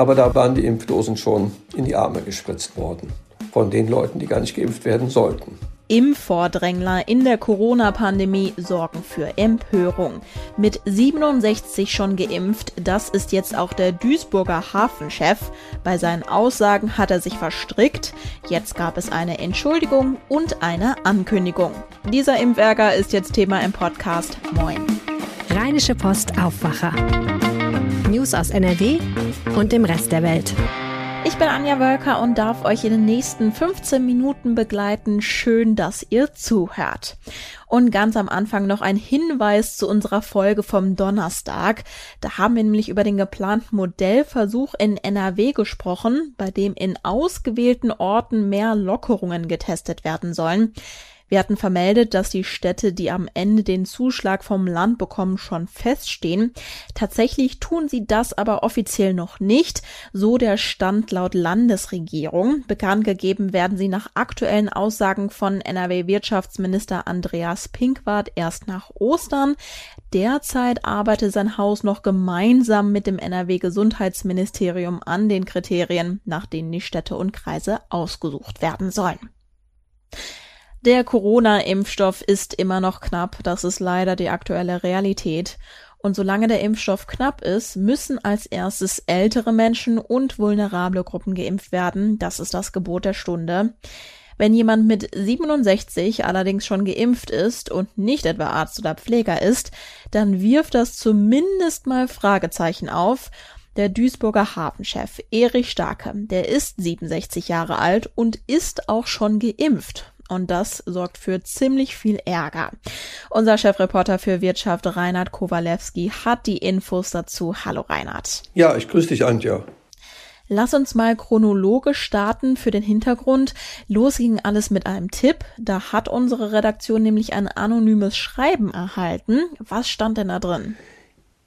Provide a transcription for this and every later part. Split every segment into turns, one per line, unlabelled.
Aber da waren die Impfdosen schon in die Arme gespritzt worden von den Leuten, die gar nicht geimpft werden sollten.
Impfvordrängler in der Corona-Pandemie sorgen für Empörung. Mit 67 schon geimpft, das ist jetzt auch der Duisburger Hafenchef. Bei seinen Aussagen hat er sich verstrickt. Jetzt gab es eine Entschuldigung und eine Ankündigung. Dieser Impfärger ist jetzt Thema im Podcast. Moin.
Rheinische Post Aufwacher. News aus NRW und dem Rest der Welt.
Ich bin Anja Wölker und darf euch in den nächsten 15 Minuten begleiten. Schön, dass ihr zuhört. Und ganz am Anfang noch ein Hinweis zu unserer Folge vom Donnerstag. Da haben wir nämlich über den geplanten Modellversuch in NRW gesprochen, bei dem in ausgewählten Orten mehr Lockerungen getestet werden sollen. Wir hatten vermeldet, dass die Städte, die am Ende den Zuschlag vom Land bekommen, schon feststehen. Tatsächlich tun sie das aber offiziell noch nicht, so der Stand laut Landesregierung. Bekannt gegeben werden sie nach aktuellen Aussagen von NRW-Wirtschaftsminister Andreas Pinkwart erst nach Ostern. Derzeit arbeitet sein Haus noch gemeinsam mit dem NRW-Gesundheitsministerium an den Kriterien, nach denen die Städte und Kreise ausgesucht werden sollen. Der Corona-Impfstoff ist immer noch knapp, das ist leider die aktuelle Realität. Und solange der Impfstoff knapp ist, müssen als erstes ältere Menschen und vulnerable Gruppen geimpft werden. Das ist das Gebot der Stunde. Wenn jemand mit 67 allerdings schon geimpft ist und nicht etwa Arzt oder Pfleger ist, dann wirft das zumindest mal Fragezeichen auf. Der Duisburger Hafenchef Erich Starke, der ist 67 Jahre alt und ist auch schon geimpft. Und das sorgt für ziemlich viel Ärger. Unser Chefreporter für Wirtschaft Reinhard Kowalewski hat die Infos dazu. Hallo Reinhard.
Ja, ich grüße dich, Antja.
Lass uns mal chronologisch starten für den Hintergrund. Los ging alles mit einem Tipp. Da hat unsere Redaktion nämlich ein anonymes Schreiben erhalten. Was stand denn da drin?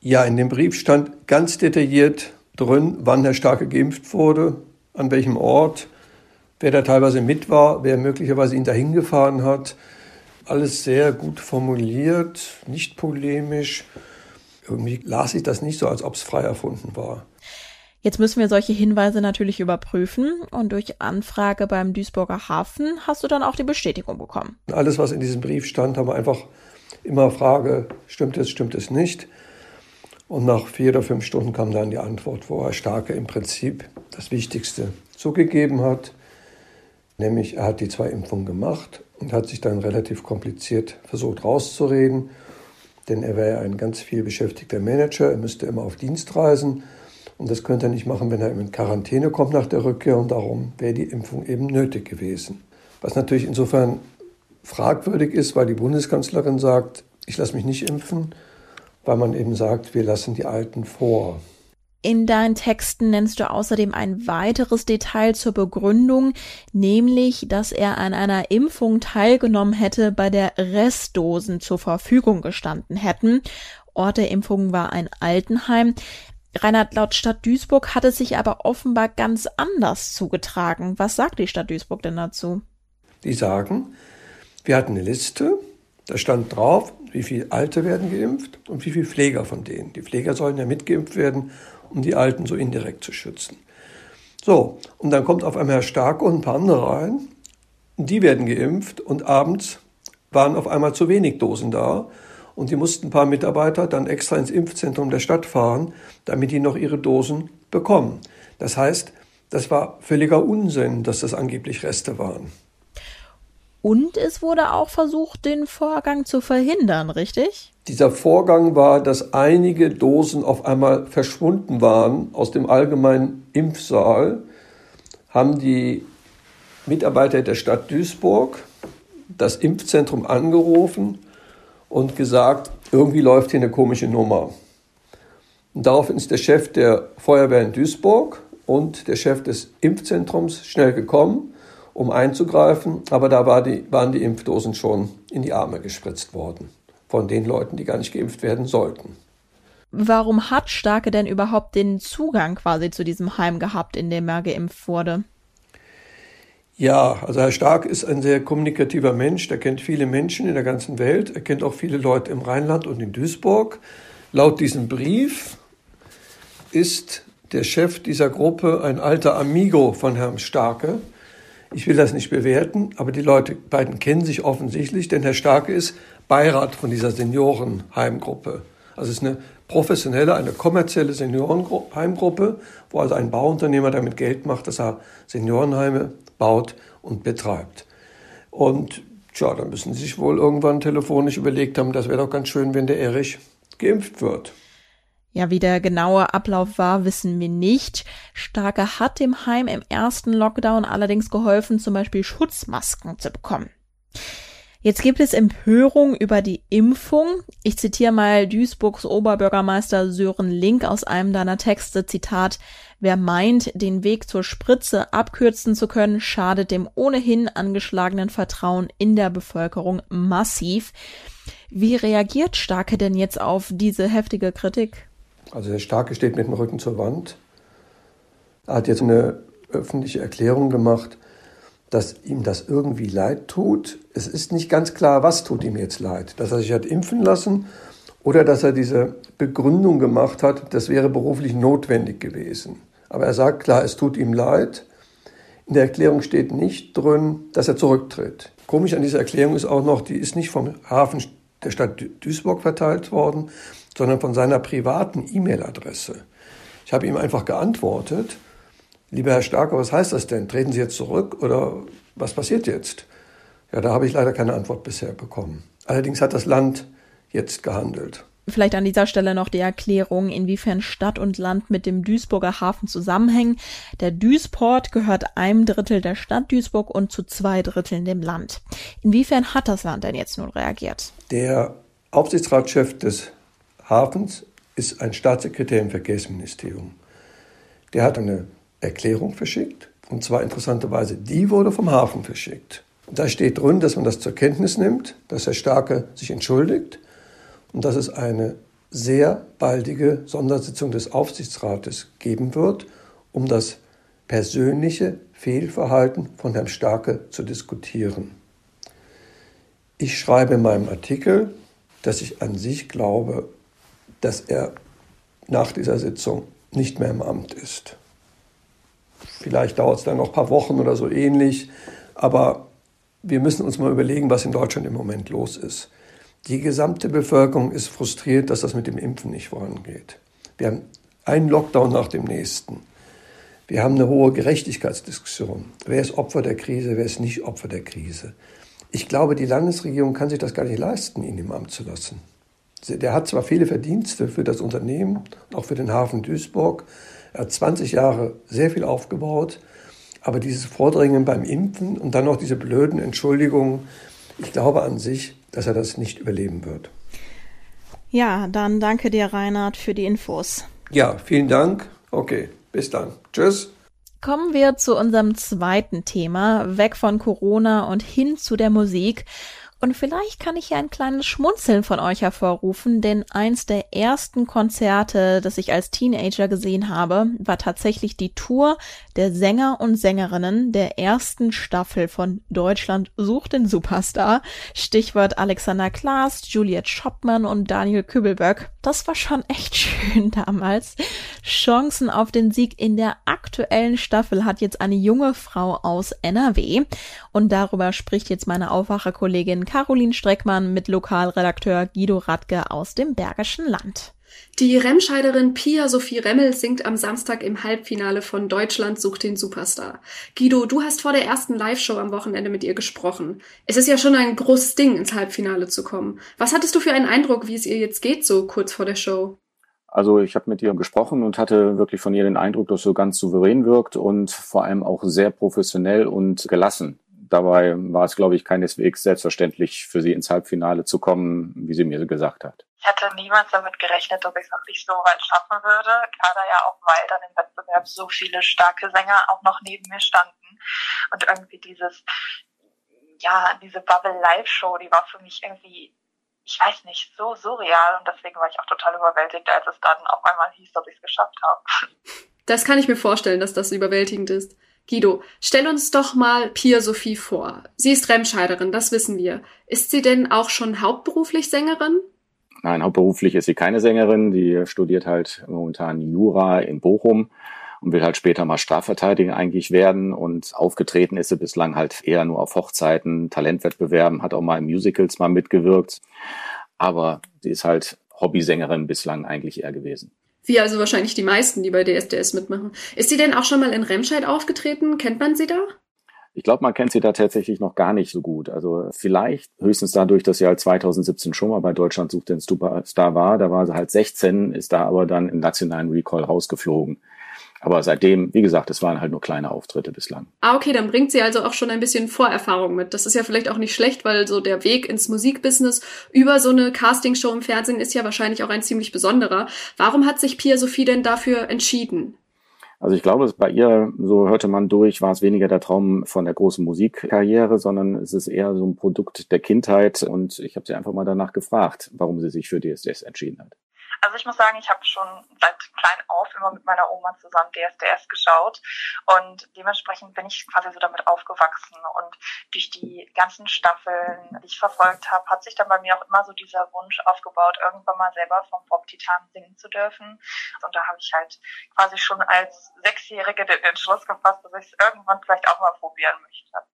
Ja, in dem Brief stand ganz detailliert drin, wann Herr Starke geimpft wurde, an welchem Ort, wer da teilweise mit war, wer möglicherweise ihn dahin gefahren hat. Alles sehr gut formuliert, nicht polemisch. Irgendwie las ich das nicht so, als ob es frei erfunden war.
Jetzt müssen wir solche Hinweise natürlich überprüfen und durch Anfrage beim Duisburger Hafen hast du dann auch die Bestätigung bekommen.
Alles, was in diesem Brief stand, haben wir einfach immer Frage, stimmt es, stimmt es nicht? Und nach vier oder fünf Stunden kam dann die Antwort, wo Herr Starke im Prinzip das Wichtigste zugegeben hat. Nämlich, er hat die zwei Impfungen gemacht und hat sich dann relativ kompliziert versucht rauszureden, denn er wäre ja ein ganz viel beschäftigter Manager, er müsste immer auf Dienst reisen und das könnte er nicht machen, wenn er in Quarantäne kommt nach der Rückkehr und darum wäre die Impfung eben nötig gewesen. Was natürlich insofern fragwürdig ist, weil die Bundeskanzlerin sagt, ich lasse mich nicht impfen, weil man eben sagt, wir lassen die Alten vor.
In deinen Texten nennst du außerdem ein weiteres Detail zur Begründung, nämlich, dass er an einer Impfung teilgenommen hätte, bei der Restdosen zur Verfügung gestanden hätten. Ort der Impfung war ein Altenheim. Reinhard, laut Stadt Duisburg hat es sich aber offenbar ganz anders zugetragen. Was sagt die Stadt Duisburg denn dazu?
Die sagen, wir hatten eine Liste, da stand drauf, wie viele Alte werden geimpft und wie viele Pfleger von denen. Die Pfleger sollen ja mitgeimpft werden um die Alten so indirekt zu schützen. So, und dann kommt auf einmal Herr Stark und ein paar andere rein. Die werden geimpft und abends waren auf einmal zu wenig Dosen da. Und die mussten ein paar Mitarbeiter dann extra ins Impfzentrum der Stadt fahren, damit die noch ihre Dosen bekommen. Das heißt, das war völliger Unsinn, dass das angeblich Reste waren.
Und es wurde auch versucht, den Vorgang zu verhindern, richtig?
Dieser Vorgang war, dass einige Dosen auf einmal verschwunden waren aus dem allgemeinen Impfsaal, haben die Mitarbeiter der Stadt Duisburg das Impfzentrum angerufen und gesagt, irgendwie läuft hier eine komische Nummer. Und daraufhin ist der Chef der Feuerwehr in Duisburg und der Chef des Impfzentrums schnell gekommen um einzugreifen, aber da war die, waren die Impfdosen schon in die Arme gespritzt worden von den Leuten, die gar nicht geimpft werden sollten.
Warum hat Starke denn überhaupt den Zugang quasi zu diesem Heim gehabt, in dem er geimpft wurde?
Ja, also Herr Stark ist ein sehr kommunikativer Mensch, der kennt viele Menschen in der ganzen Welt, er kennt auch viele Leute im Rheinland und in Duisburg. Laut diesem Brief ist der Chef dieser Gruppe ein alter Amigo von Herrn Starke. Ich will das nicht bewerten, aber die Leute beiden kennen sich offensichtlich, denn Herr Starke ist Beirat von dieser Seniorenheimgruppe. Also es ist eine professionelle, eine kommerzielle Seniorenheimgruppe, wo also ein Bauunternehmer damit Geld macht, dass er Seniorenheime baut und betreibt. Und tja, da müssen Sie sich wohl irgendwann telefonisch überlegt haben, das wäre doch ganz schön, wenn der Erich geimpft wird.
Ja, wie der genaue Ablauf war, wissen wir nicht. Starke hat dem Heim im ersten Lockdown allerdings geholfen, zum Beispiel Schutzmasken zu bekommen. Jetzt gibt es Empörung über die Impfung. Ich zitiere mal Duisburgs Oberbürgermeister Sören Link aus einem deiner Texte, Zitat, Wer meint, den Weg zur Spritze abkürzen zu können, schadet dem ohnehin angeschlagenen Vertrauen in der Bevölkerung massiv. Wie reagiert Starke denn jetzt auf diese heftige Kritik?
Also der Starke steht mit dem Rücken zur Wand. Er hat jetzt eine öffentliche Erklärung gemacht, dass ihm das irgendwie leid tut. Es ist nicht ganz klar, was tut ihm jetzt leid. Dass er sich hat impfen lassen oder dass er diese Begründung gemacht hat, das wäre beruflich notwendig gewesen. Aber er sagt klar, es tut ihm leid. In der Erklärung steht nicht drin, dass er zurücktritt. Komisch an dieser Erklärung ist auch noch, die ist nicht vom Hafen der Stadt Duisburg verteilt worden, sondern von seiner privaten E-Mail-Adresse. Ich habe ihm einfach geantwortet, lieber Herr Starker, was heißt das denn? Treten Sie jetzt zurück oder was passiert jetzt? Ja, da habe ich leider keine Antwort bisher bekommen. Allerdings hat das Land jetzt gehandelt.
Vielleicht an dieser Stelle noch die Erklärung, inwiefern Stadt und Land mit dem Duisburger Hafen zusammenhängen. Der Duisport gehört einem Drittel der Stadt Duisburg und zu zwei Dritteln dem Land. Inwiefern hat das Land denn jetzt nun reagiert?
Der Aufsichtsratschef des Hafens ist ein Staatssekretär im Verkehrsministerium. Der hat eine Erklärung verschickt, und zwar interessanterweise, die wurde vom Hafen verschickt. Da steht drin, dass man das zur Kenntnis nimmt, dass Herr Starke sich entschuldigt und dass es eine sehr baldige Sondersitzung des Aufsichtsrates geben wird, um das persönliche Fehlverhalten von Herrn Starke zu diskutieren. Ich schreibe in meinem Artikel, dass ich an sich glaube, dass er nach dieser Sitzung nicht mehr im Amt ist. Vielleicht dauert es dann noch ein paar Wochen oder so ähnlich, aber wir müssen uns mal überlegen, was in Deutschland im Moment los ist. Die gesamte Bevölkerung ist frustriert, dass das mit dem Impfen nicht vorangeht. Wir haben einen Lockdown nach dem nächsten. Wir haben eine hohe Gerechtigkeitsdiskussion. Wer ist Opfer der Krise, wer ist nicht Opfer der Krise? Ich glaube, die Landesregierung kann sich das gar nicht leisten, ihn im Amt zu lassen. Der hat zwar viele Verdienste für das Unternehmen, auch für den Hafen Duisburg. Er hat 20 Jahre sehr viel aufgebaut. Aber dieses Vordringen beim Impfen und dann noch diese blöden Entschuldigungen, ich glaube an sich, dass er das nicht überleben wird.
Ja, dann danke dir, Reinhard, für die Infos.
Ja, vielen Dank. Okay, bis dann. Tschüss.
Kommen wir zu unserem zweiten Thema, weg von Corona und hin zu der Musik. Und vielleicht kann ich hier ein kleines Schmunzeln von euch hervorrufen, denn eins der ersten Konzerte, das ich als Teenager gesehen habe, war tatsächlich die Tour der Sänger und Sängerinnen der ersten Staffel von Deutschland sucht den Superstar. Stichwort Alexander Klaas, Juliet Schoppmann und Daniel Kübelböck. Das war schon echt schön damals. Chancen auf den Sieg in der aktuellen Staffel hat jetzt eine junge Frau aus NRW. Und darüber spricht jetzt meine Aufwacherkollegin Caroline Streckmann mit Lokalredakteur Guido Radke aus dem Bergischen Land.
Die Remscheiderin Pia Sophie Remmel singt am Samstag im Halbfinale von Deutschland sucht den Superstar. Guido, du hast vor der ersten Live-Show am Wochenende mit ihr gesprochen. Es ist ja schon ein großes Ding, ins Halbfinale zu kommen. Was hattest du für einen Eindruck, wie es ihr jetzt geht, so kurz vor der Show?
Also ich habe mit ihr gesprochen und hatte wirklich von ihr den Eindruck, dass sie ganz souverän wirkt und vor allem auch sehr professionell und gelassen. Dabei war es, glaube ich, keineswegs selbstverständlich für sie ins Halbfinale zu kommen, wie sie mir gesagt hat.
Ich hätte niemals damit gerechnet, dass ich es wirklich so weit schaffen würde. Gerade ja auch, weil dann im Wettbewerb so viele starke Sänger auch noch neben mir standen. Und irgendwie dieses, ja, diese Bubble Live Show, die war für mich irgendwie, ich weiß nicht, so surreal. Und deswegen war ich auch total überwältigt, als es dann auf einmal hieß, dass ich es geschafft habe.
Das kann ich mir vorstellen, dass das überwältigend ist. Guido, stell uns doch mal Pia Sophie vor. Sie ist Remscheiderin, das wissen wir. Ist sie denn auch schon hauptberuflich Sängerin?
Nein, hauptberuflich ist sie keine Sängerin. Die studiert halt momentan Jura in Bochum und will halt später mal Strafverteidiger eigentlich werden. Und aufgetreten ist sie bislang halt eher nur auf Hochzeiten, Talentwettbewerben, hat auch mal in Musicals mal mitgewirkt. Aber sie ist halt Hobbysängerin bislang eigentlich eher gewesen.
Wie also wahrscheinlich die meisten, die bei DSDS mitmachen. Ist sie denn auch schon mal in Remscheid aufgetreten? Kennt man sie da?
Ich glaube, man kennt sie da tatsächlich noch gar nicht so gut. Also vielleicht höchstens dadurch, dass sie halt 2017 schon mal bei Deutschland sucht den Superstar war. Da war sie halt 16, ist da aber dann im nationalen Recall rausgeflogen. Aber seitdem, wie gesagt, es waren halt nur kleine Auftritte bislang.
Ah, okay, dann bringt sie also auch schon ein bisschen Vorerfahrung mit. Das ist ja vielleicht auch nicht schlecht, weil so der Weg ins Musikbusiness über so eine Castingshow im Fernsehen ist ja wahrscheinlich auch ein ziemlich besonderer. Warum hat sich Pia Sophie denn dafür entschieden?
Also ich glaube, bei ihr, so hörte man durch, war es weniger der Traum von der großen Musikkarriere, sondern es ist eher so ein Produkt der Kindheit. Und ich habe sie einfach mal danach gefragt, warum sie sich für DSDS entschieden hat.
Also ich muss sagen, ich habe schon seit klein auf immer mit meiner Oma zusammen DSDS geschaut und dementsprechend bin ich quasi so damit aufgewachsen und durch die ganzen Staffeln, die ich verfolgt habe, hat sich dann bei mir auch immer so dieser Wunsch aufgebaut, irgendwann mal selber vom Bob Titan singen zu dürfen. Und da habe ich halt quasi schon als Sechsjährige den Entschluss gefasst, dass ich es irgendwann vielleicht auch mal probieren möchte.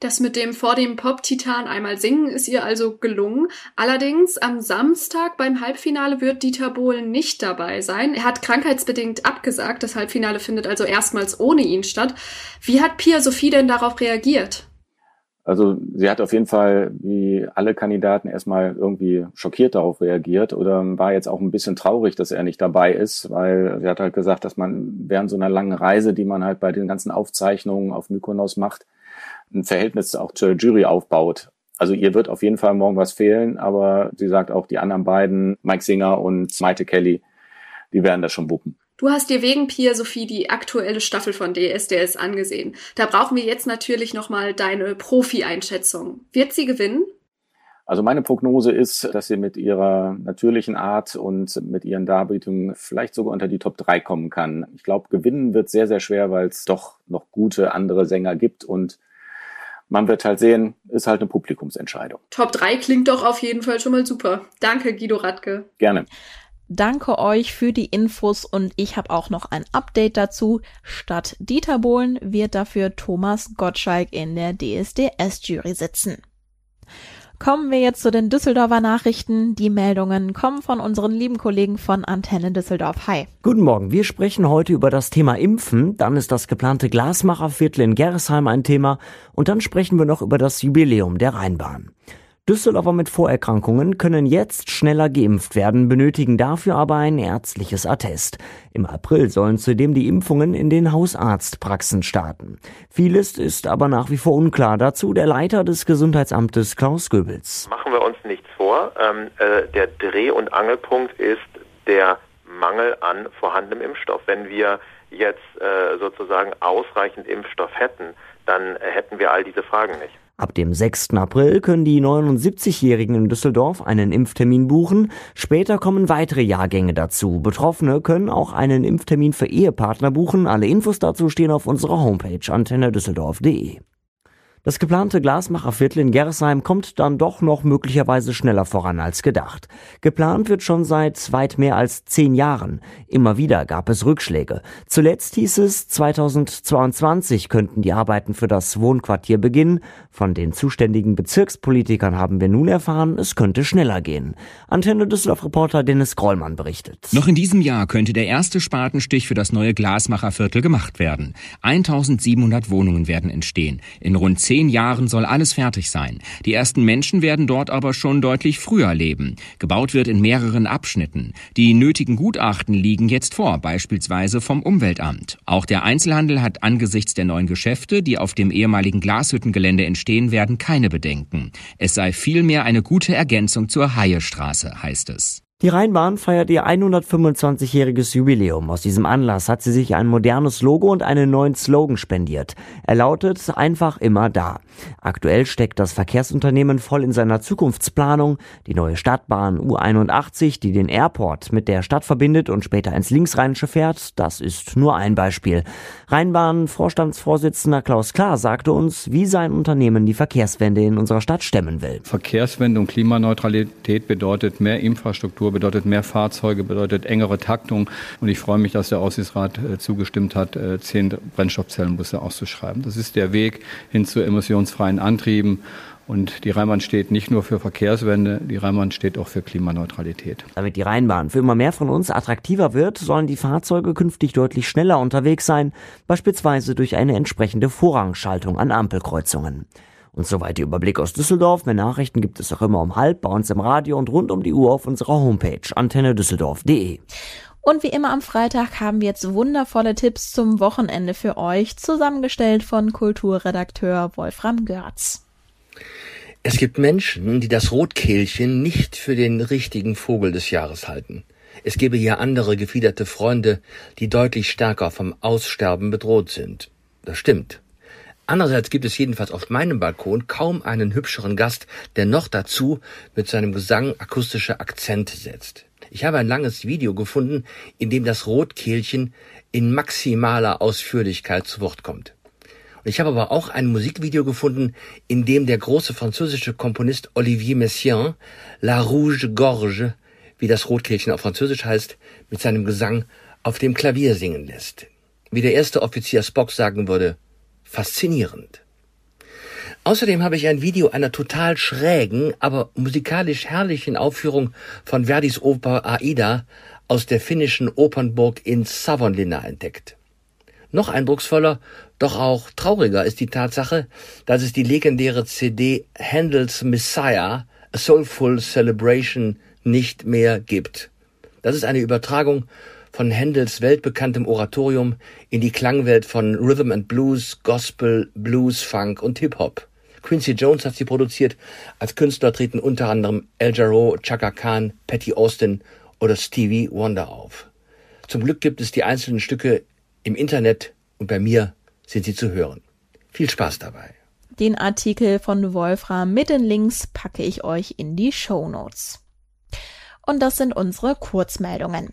Das mit dem vor dem Pop-Titan einmal singen ist ihr also gelungen. Allerdings am Samstag beim Halbfinale wird Dieter Bohlen nicht dabei sein. Er hat krankheitsbedingt abgesagt. Das Halbfinale findet also erstmals ohne ihn statt. Wie hat Pia Sophie denn darauf reagiert?
Also sie hat auf jeden Fall wie alle Kandidaten erstmal irgendwie schockiert darauf reagiert oder war jetzt auch ein bisschen traurig, dass er nicht dabei ist, weil sie hat halt gesagt, dass man während so einer langen Reise, die man halt bei den ganzen Aufzeichnungen auf Mykonos macht, ein Verhältnis auch zur Jury aufbaut. Also ihr wird auf jeden Fall morgen was fehlen, aber sie sagt auch, die anderen beiden, Mike Singer und Maite Kelly, die werden das schon wuppen.
Du hast dir wegen Pia Sophie die aktuelle Staffel von DSDS angesehen. Da brauchen wir jetzt natürlich nochmal deine Profi-Einschätzung. Wird sie gewinnen?
Also meine Prognose ist, dass sie mit ihrer natürlichen Art und mit ihren Darbietungen vielleicht sogar unter die Top 3 kommen kann. Ich glaube, gewinnen wird sehr, sehr schwer, weil es doch noch gute andere Sänger gibt und man wird halt sehen, ist halt eine Publikumsentscheidung.
Top 3 klingt doch auf jeden Fall schon mal super. Danke, Guido Radke.
Gerne.
Danke euch für die Infos und ich habe auch noch ein Update dazu. Statt Dieter Bohlen wird dafür Thomas Gottschalk in der DSDS-Jury sitzen. Kommen wir jetzt zu den Düsseldorfer Nachrichten. Die Meldungen kommen von unseren lieben Kollegen von Antenne Düsseldorf. Hi.
Guten Morgen. Wir sprechen heute über das Thema Impfen. Dann ist das geplante Glasmacherviertel in Gerresheim ein Thema. Und dann sprechen wir noch über das Jubiläum der Rheinbahn. Düsseldorfer mit Vorerkrankungen können jetzt schneller geimpft werden, benötigen dafür aber ein ärztliches Attest. Im April sollen zudem die Impfungen in den Hausarztpraxen starten. Vieles ist aber nach wie vor unklar. Dazu der Leiter des Gesundheitsamtes Klaus Goebbels.
Machen wir uns nichts vor. Ähm, äh, der Dreh- und Angelpunkt ist der Mangel an vorhandenem Impfstoff. Wenn wir jetzt äh, sozusagen ausreichend Impfstoff hätten, dann hätten wir all diese Fragen nicht.
Ab dem 6. April können die 79-Jährigen in Düsseldorf einen Impftermin buchen. Später kommen weitere Jahrgänge dazu. Betroffene können auch einen Impftermin für Ehepartner buchen. Alle Infos dazu stehen auf unserer Homepage antennedüsseldorf.de. Das geplante Glasmacherviertel in Gersheim kommt dann doch noch möglicherweise schneller voran als gedacht. Geplant wird schon seit weit mehr als zehn Jahren. Immer wieder gab es Rückschläge. Zuletzt hieß es, 2022 könnten die Arbeiten für das Wohnquartier beginnen. Von den zuständigen Bezirkspolitikern haben wir nun erfahren, es könnte schneller gehen. Antenne Düsseldorf-Reporter Dennis Grollmann berichtet.
Noch in diesem Jahr könnte der erste Spatenstich für das neue Glasmacherviertel gemacht werden. 1700 Wohnungen werden entstehen. In rund zehn Jahren soll alles fertig sein. Die ersten Menschen werden dort aber schon deutlich früher leben. Gebaut wird in mehreren Abschnitten. Die nötigen Gutachten liegen jetzt vor, beispielsweise vom Umweltamt. Auch der Einzelhandel hat angesichts der neuen Geschäfte, die auf dem ehemaligen Glashüttengelände entstehen werden, keine Bedenken. Es sei vielmehr eine gute Ergänzung zur Haiestraße, heißt es.
Die Rheinbahn feiert ihr 125-jähriges Jubiläum. Aus diesem Anlass hat sie sich ein modernes Logo und einen neuen Slogan spendiert. Er lautet einfach immer da. Aktuell steckt das Verkehrsunternehmen voll in seiner Zukunftsplanung. Die neue Stadtbahn U81, die den Airport mit der Stadt verbindet und später ins Linksrheinische fährt, das ist nur ein Beispiel. Rheinbahn-Vorstandsvorsitzender Klaus Klar sagte uns, wie sein Unternehmen die Verkehrswende in unserer Stadt stemmen will.
Verkehrswende und Klimaneutralität bedeutet mehr Infrastruktur, bedeutet mehr Fahrzeuge, bedeutet engere Taktung. Und ich freue mich, dass der Aussichtsrat äh, zugestimmt hat, äh, zehn Brennstoffzellenbusse auszuschreiben. Das ist der Weg hin zu emissionsfreien Antrieben. Und die Rheinbahn steht nicht nur für Verkehrswende, die Rheinbahn steht auch für Klimaneutralität.
Damit die Rheinbahn für immer mehr von uns attraktiver wird, sollen die Fahrzeuge künftig deutlich schneller unterwegs sein, beispielsweise durch eine entsprechende Vorrangschaltung an Ampelkreuzungen. Und soweit der Überblick aus Düsseldorf. Mehr Nachrichten gibt es auch immer um halb bei uns im Radio und rund um die Uhr auf unserer Homepage antennedüsseldorf.de.
Und wie immer am Freitag haben wir jetzt wundervolle Tipps zum Wochenende für euch, zusammengestellt von Kulturredakteur Wolfram Görz.
Es gibt Menschen, die das Rotkehlchen nicht für den richtigen Vogel des Jahres halten. Es gebe hier andere gefiederte Freunde, die deutlich stärker vom Aussterben bedroht sind. Das stimmt. Andererseits gibt es jedenfalls auf meinem Balkon kaum einen hübscheren Gast, der noch dazu mit seinem Gesang akustische Akzente setzt. Ich habe ein langes Video gefunden, in dem das Rotkehlchen in maximaler Ausführlichkeit zu Wort kommt. Und ich habe aber auch ein Musikvideo gefunden, in dem der große französische Komponist Olivier Messiaen La Rouge Gorge, wie das Rotkehlchen auf Französisch heißt, mit seinem Gesang auf dem Klavier singen lässt. Wie der erste Offizier Spock sagen würde, faszinierend. Außerdem habe ich ein Video einer total schrägen, aber musikalisch herrlichen Aufführung von Verdis Oper Aida aus der finnischen Opernburg in Savonlinna entdeckt. Noch eindrucksvoller, doch auch trauriger ist die Tatsache, dass es die legendäre CD Handels Messiah, A Soulful Celebration nicht mehr gibt. Das ist eine Übertragung von Händels weltbekanntem Oratorium in die Klangwelt von Rhythm and Blues, Gospel, Blues, Funk und Hip-Hop. Quincy Jones hat sie produziert. Als Künstler treten unter anderem El Jarreau, Chaka Khan, Patty Austin oder Stevie Wonder auf. Zum Glück gibt es die einzelnen Stücke im Internet und bei mir sind sie zu hören. Viel Spaß dabei.
Den Artikel von Wolfram mit den Links packe ich euch in die Show Notes. Und das sind unsere Kurzmeldungen.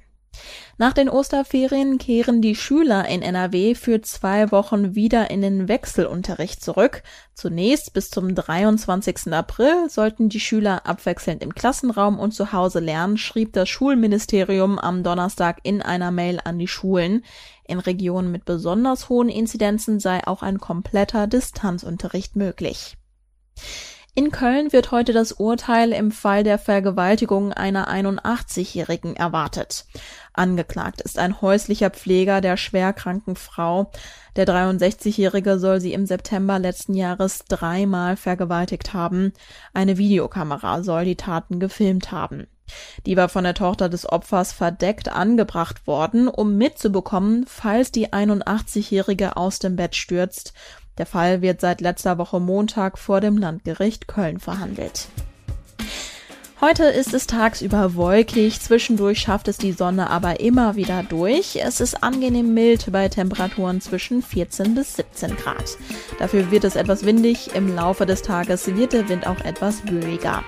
Nach den Osterferien kehren die Schüler in NRW für zwei Wochen wieder in den Wechselunterricht zurück. Zunächst bis zum 23. April sollten die Schüler abwechselnd im Klassenraum und zu Hause lernen, schrieb das Schulministerium am Donnerstag in einer Mail an die Schulen. In Regionen mit besonders hohen Inzidenzen sei auch ein kompletter Distanzunterricht möglich. In Köln wird heute das Urteil im Fall der Vergewaltigung einer 81-Jährigen erwartet. Angeklagt ist ein häuslicher Pfleger der schwerkranken Frau. Der 63-Jährige soll sie im September letzten Jahres dreimal vergewaltigt haben. Eine Videokamera soll die Taten gefilmt haben. Die war von der Tochter des Opfers verdeckt angebracht worden, um mitzubekommen, falls die 81-Jährige aus dem Bett stürzt der Fall wird seit letzter Woche Montag vor dem Landgericht Köln verhandelt. Heute ist es tagsüber wolkig, zwischendurch schafft es die Sonne aber immer wieder durch. Es ist angenehm mild bei Temperaturen zwischen 14 bis 17 Grad. Dafür wird es etwas windig, im Laufe des Tages wird der Wind auch etwas böiger.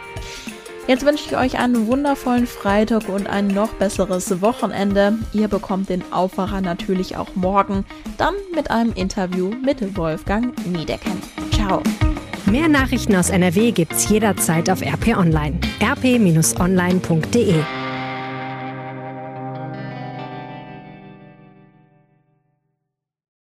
Jetzt wünsche ich euch einen wundervollen Freitag und ein noch besseres Wochenende. Ihr bekommt den Aufwacher natürlich auch morgen, dann mit einem Interview mit Wolfgang Niedecken. Ciao.
Mehr Nachrichten aus NRW gibt's jederzeit auf RP Online. rp-online.de